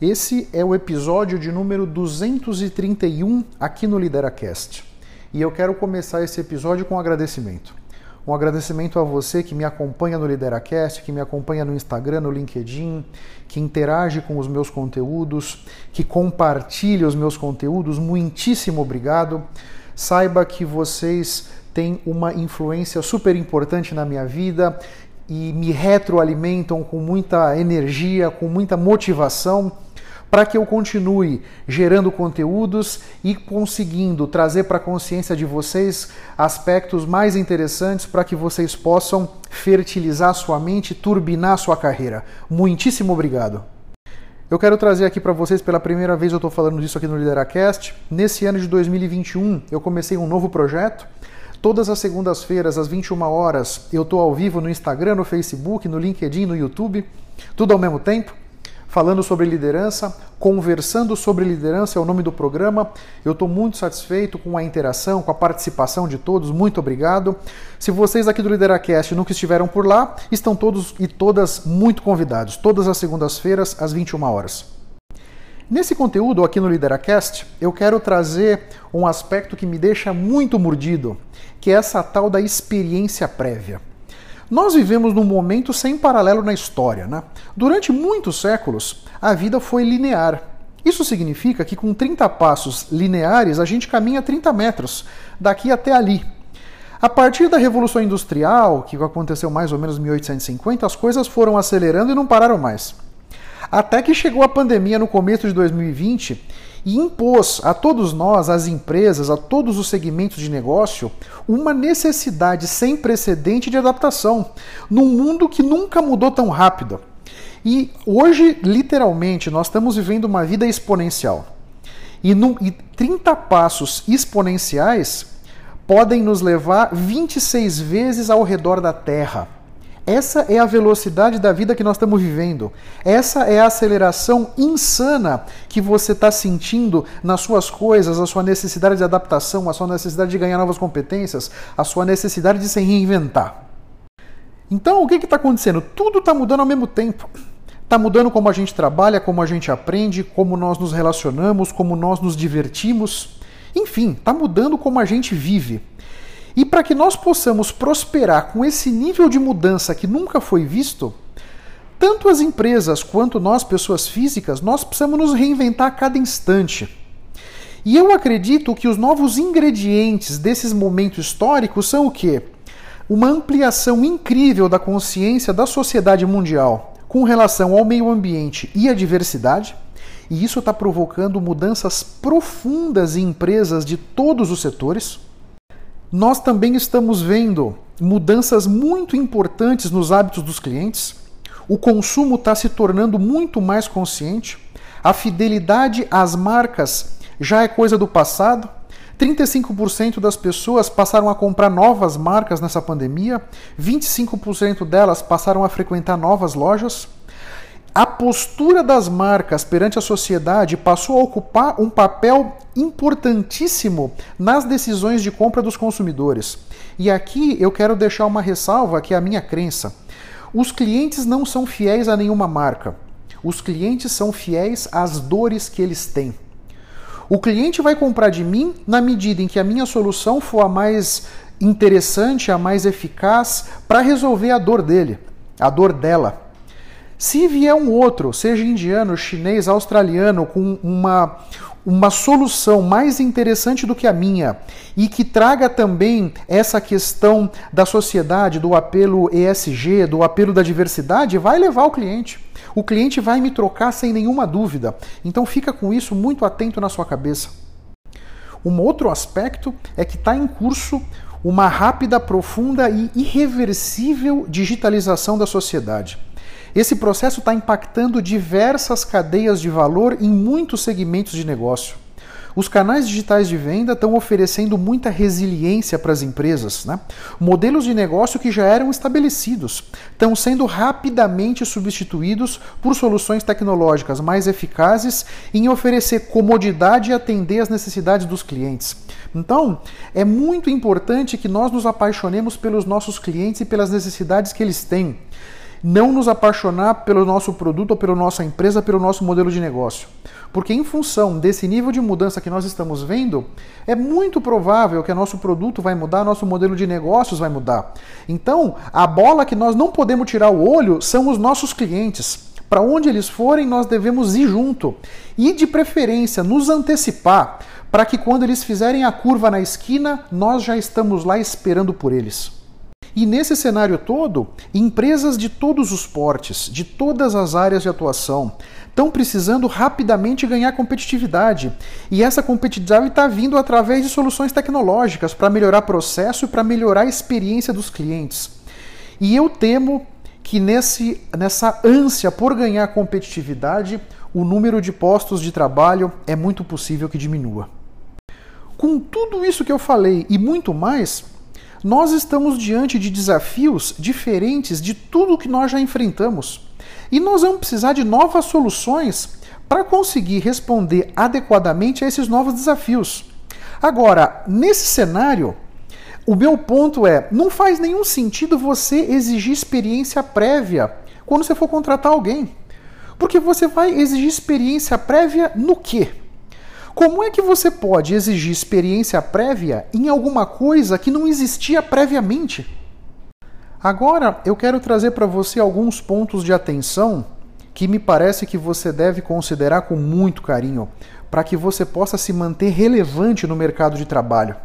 Esse é o episódio de número 231 aqui no LideraCast. E eu quero começar esse episódio com um agradecimento. Um agradecimento a você que me acompanha no LideraCast, que me acompanha no Instagram, no LinkedIn, que interage com os meus conteúdos, que compartilha os meus conteúdos. Muitíssimo obrigado. Saiba que vocês têm uma influência super importante na minha vida e me retroalimentam com muita energia, com muita motivação para que eu continue gerando conteúdos e conseguindo trazer para a consciência de vocês aspectos mais interessantes para que vocês possam fertilizar sua mente, turbinar sua carreira. Muitíssimo obrigado. Eu quero trazer aqui para vocês pela primeira vez, eu estou falando disso aqui no Lideracast. Nesse ano de 2021, eu comecei um novo projeto. Todas as segundas-feiras, às 21 horas, eu estou ao vivo no Instagram, no Facebook, no LinkedIn, no YouTube, tudo ao mesmo tempo falando sobre liderança, conversando sobre liderança é o nome do programa. Eu estou muito satisfeito com a interação, com a participação de todos. Muito obrigado. Se vocês aqui do Lideracast nunca estiveram por lá, estão todos e todas muito convidados. Todas as segundas-feiras às 21 horas. Nesse conteúdo aqui no Lideracast, eu quero trazer um aspecto que me deixa muito mordido, que é essa tal da experiência prévia. Nós vivemos num momento sem paralelo na história. Né? Durante muitos séculos, a vida foi linear. Isso significa que com 30 passos lineares a gente caminha 30 metros, daqui até ali. A partir da Revolução Industrial, que aconteceu mais ou menos em 1850, as coisas foram acelerando e não pararam mais. Até que chegou a pandemia no começo de 2020 e impôs a todos nós, às empresas, a todos os segmentos de negócio, uma necessidade sem precedente de adaptação, num mundo que nunca mudou tão rápido. E hoje, literalmente, nós estamos vivendo uma vida exponencial. E, num, e 30 passos exponenciais podem nos levar 26 vezes ao redor da Terra. Essa é a velocidade da vida que nós estamos vivendo. Essa é a aceleração insana que você está sentindo nas suas coisas, a sua necessidade de adaptação, a sua necessidade de ganhar novas competências, a sua necessidade de se reinventar. Então, o que está acontecendo? Tudo está mudando ao mesmo tempo. Está mudando como a gente trabalha, como a gente aprende, como nós nos relacionamos, como nós nos divertimos. Enfim, está mudando como a gente vive. E para que nós possamos prosperar com esse nível de mudança que nunca foi visto, tanto as empresas quanto nós, pessoas físicas, nós precisamos nos reinventar a cada instante. E eu acredito que os novos ingredientes desses momentos históricos são o quê? Uma ampliação incrível da consciência da sociedade mundial com relação ao meio ambiente e à diversidade, e isso está provocando mudanças profundas em empresas de todos os setores nós também estamos vendo mudanças muito importantes nos hábitos dos clientes. O consumo está se tornando muito mais consciente. A fidelidade às marcas já é coisa do passado. 35% das pessoas passaram a comprar novas marcas nessa pandemia, 25% delas passaram a frequentar novas lojas. A postura das marcas perante a sociedade passou a ocupar um papel importantíssimo nas decisões de compra dos consumidores. E aqui eu quero deixar uma ressalva que é a minha crença. Os clientes não são fiéis a nenhuma marca. Os clientes são fiéis às dores que eles têm. O cliente vai comprar de mim na medida em que a minha solução for a mais interessante, a mais eficaz para resolver a dor dele, a dor dela. Se vier um outro, seja indiano, chinês, australiano, com uma, uma solução mais interessante do que a minha e que traga também essa questão da sociedade, do apelo ESG, do apelo da diversidade, vai levar o cliente. O cliente vai me trocar sem nenhuma dúvida. Então fica com isso muito atento na sua cabeça. Um outro aspecto é que está em curso uma rápida, profunda e irreversível digitalização da sociedade. Esse processo está impactando diversas cadeias de valor em muitos segmentos de negócio. Os canais digitais de venda estão oferecendo muita resiliência para as empresas. Né? Modelos de negócio que já eram estabelecidos estão sendo rapidamente substituídos por soluções tecnológicas mais eficazes em oferecer comodidade e atender às necessidades dos clientes. Então, é muito importante que nós nos apaixonemos pelos nossos clientes e pelas necessidades que eles têm não nos apaixonar pelo nosso produto ou pela nossa empresa, pelo nosso modelo de negócio. Porque, em função desse nível de mudança que nós estamos vendo, é muito provável que nosso produto vai mudar, nosso modelo de negócios vai mudar. Então, a bola que nós não podemos tirar o olho são os nossos clientes. Para onde eles forem, nós devemos ir junto. E, de preferência, nos antecipar, para que quando eles fizerem a curva na esquina, nós já estamos lá esperando por eles. E nesse cenário todo, empresas de todos os portes, de todas as áreas de atuação, estão precisando rapidamente ganhar competitividade. E essa competitividade está vindo através de soluções tecnológicas para melhorar processo e para melhorar a experiência dos clientes. E eu temo que nesse, nessa ânsia por ganhar competitividade, o número de postos de trabalho é muito possível que diminua. Com tudo isso que eu falei e muito mais, nós estamos diante de desafios diferentes de tudo que nós já enfrentamos. E nós vamos precisar de novas soluções para conseguir responder adequadamente a esses novos desafios. Agora, nesse cenário, o meu ponto é: não faz nenhum sentido você exigir experiência prévia quando você for contratar alguém. Porque você vai exigir experiência prévia no quê? Como é que você pode exigir experiência prévia em alguma coisa que não existia previamente? Agora eu quero trazer para você alguns pontos de atenção que me parece que você deve considerar com muito carinho para que você possa se manter relevante no mercado de trabalho.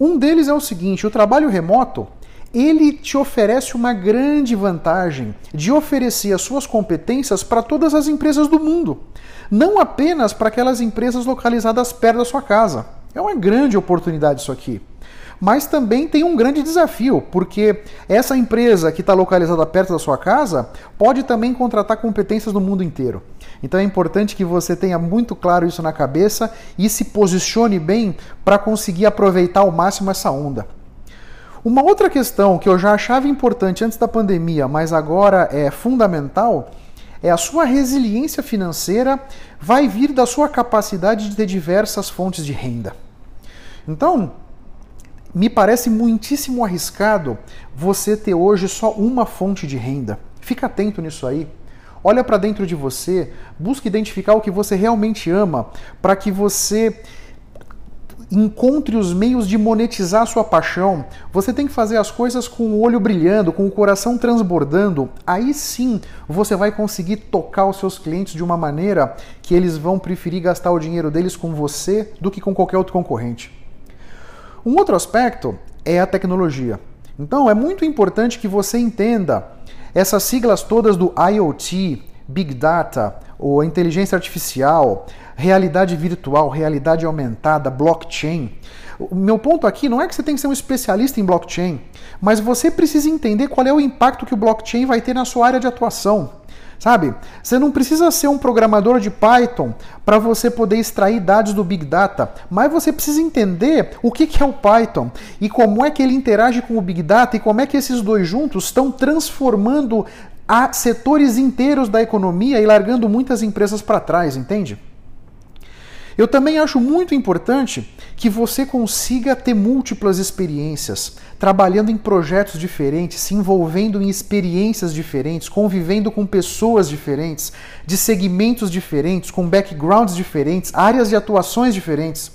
Um deles é o seguinte: o trabalho remoto ele te oferece uma grande vantagem de oferecer as suas competências para todas as empresas do mundo, não apenas para aquelas empresas localizadas perto da sua casa. É uma grande oportunidade isso aqui. Mas também tem um grande desafio, porque essa empresa que está localizada perto da sua casa pode também contratar competências no mundo inteiro. Então é importante que você tenha muito claro isso na cabeça e se posicione bem para conseguir aproveitar ao máximo essa onda. Uma outra questão que eu já achava importante antes da pandemia, mas agora é fundamental, é a sua resiliência financeira vai vir da sua capacidade de ter diversas fontes de renda. Então, me parece muitíssimo arriscado você ter hoje só uma fonte de renda. Fica atento nisso aí. Olha para dentro de você, busque identificar o que você realmente ama, para que você encontre os meios de monetizar sua paixão. Você tem que fazer as coisas com o olho brilhando, com o coração transbordando. Aí sim você vai conseguir tocar os seus clientes de uma maneira que eles vão preferir gastar o dinheiro deles com você do que com qualquer outro concorrente. Um outro aspecto é a tecnologia. Então é muito importante que você entenda essas siglas todas do IoT, Big Data, ou inteligência artificial, realidade virtual, realidade aumentada, blockchain. O meu ponto aqui não é que você tem que ser um especialista em blockchain, mas você precisa entender qual é o impacto que o blockchain vai ter na sua área de atuação. Sabe? Você não precisa ser um programador de Python para você poder extrair dados do Big Data, mas você precisa entender o que é o Python e como é que ele interage com o Big Data e como é que esses dois juntos estão transformando a setores inteiros da economia e largando muitas empresas para trás, entende? Eu também acho muito importante que você consiga ter múltiplas experiências, trabalhando em projetos diferentes, se envolvendo em experiências diferentes, convivendo com pessoas diferentes, de segmentos diferentes, com backgrounds diferentes, áreas de atuações diferentes.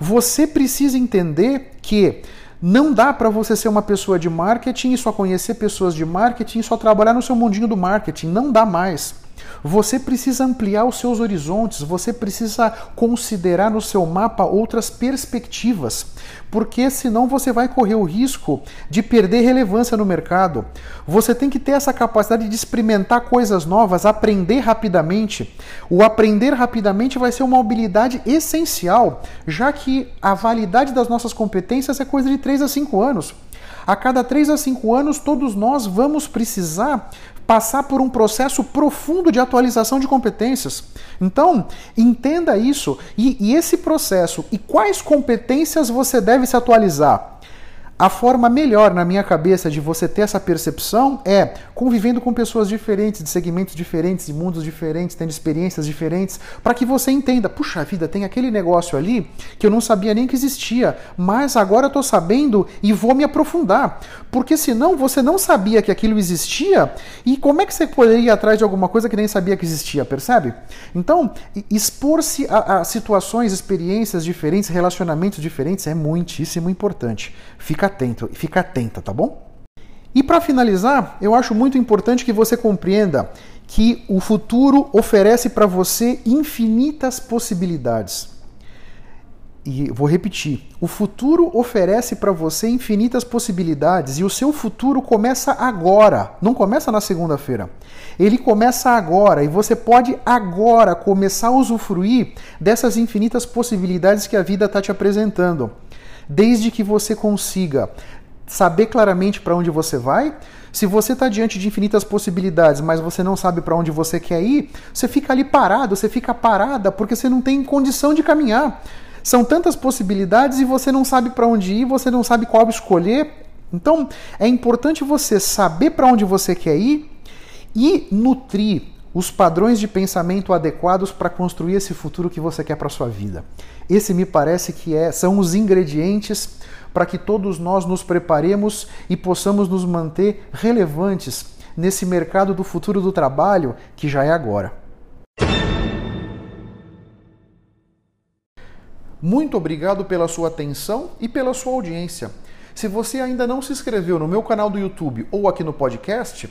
Você precisa entender que não dá para você ser uma pessoa de marketing e só conhecer pessoas de marketing e só trabalhar no seu mundinho do marketing. Não dá mais. Você precisa ampliar os seus horizontes, você precisa considerar no seu mapa outras perspectivas, porque senão você vai correr o risco de perder relevância no mercado. Você tem que ter essa capacidade de experimentar coisas novas, aprender rapidamente. O aprender rapidamente vai ser uma habilidade essencial, já que a validade das nossas competências é coisa de 3 a 5 anos. A cada 3 a 5 anos, todos nós vamos precisar passar por um processo profundo de atualização de competências. Então, entenda isso e, e esse processo e quais competências você deve se atualizar. A forma melhor na minha cabeça de você ter essa percepção é convivendo com pessoas diferentes, de segmentos diferentes, de mundos diferentes, tendo experiências diferentes, para que você entenda, puxa vida, tem aquele negócio ali que eu não sabia nem que existia, mas agora eu estou sabendo e vou me aprofundar. Porque senão você não sabia que aquilo existia e como é que você poderia ir atrás de alguma coisa que nem sabia que existia, percebe? Então, expor-se a, a situações, experiências diferentes, relacionamentos diferentes é muitíssimo importante. Fica fica atento, fica atenta, tá bom? E para finalizar, eu acho muito importante que você compreenda que o futuro oferece para você infinitas possibilidades. E vou repetir: o futuro oferece para você infinitas possibilidades e o seu futuro começa agora, não começa na segunda-feira. Ele começa agora e você pode agora começar a usufruir dessas infinitas possibilidades que a vida está te apresentando desde que você consiga saber claramente para onde você vai. Se você está diante de infinitas possibilidades, mas você não sabe para onde você quer ir, você fica ali parado, você fica parada porque você não tem condição de caminhar. São tantas possibilidades e você não sabe para onde ir, você não sabe qual escolher. Então, é importante você saber para onde você quer ir e nutrir os padrões de pensamento adequados para construir esse futuro que você quer para sua vida. Esse me parece que é, são os ingredientes para que todos nós nos preparemos e possamos nos manter relevantes nesse mercado do futuro do trabalho que já é agora. Muito obrigado pela sua atenção e pela sua audiência. Se você ainda não se inscreveu no meu canal do YouTube ou aqui no podcast,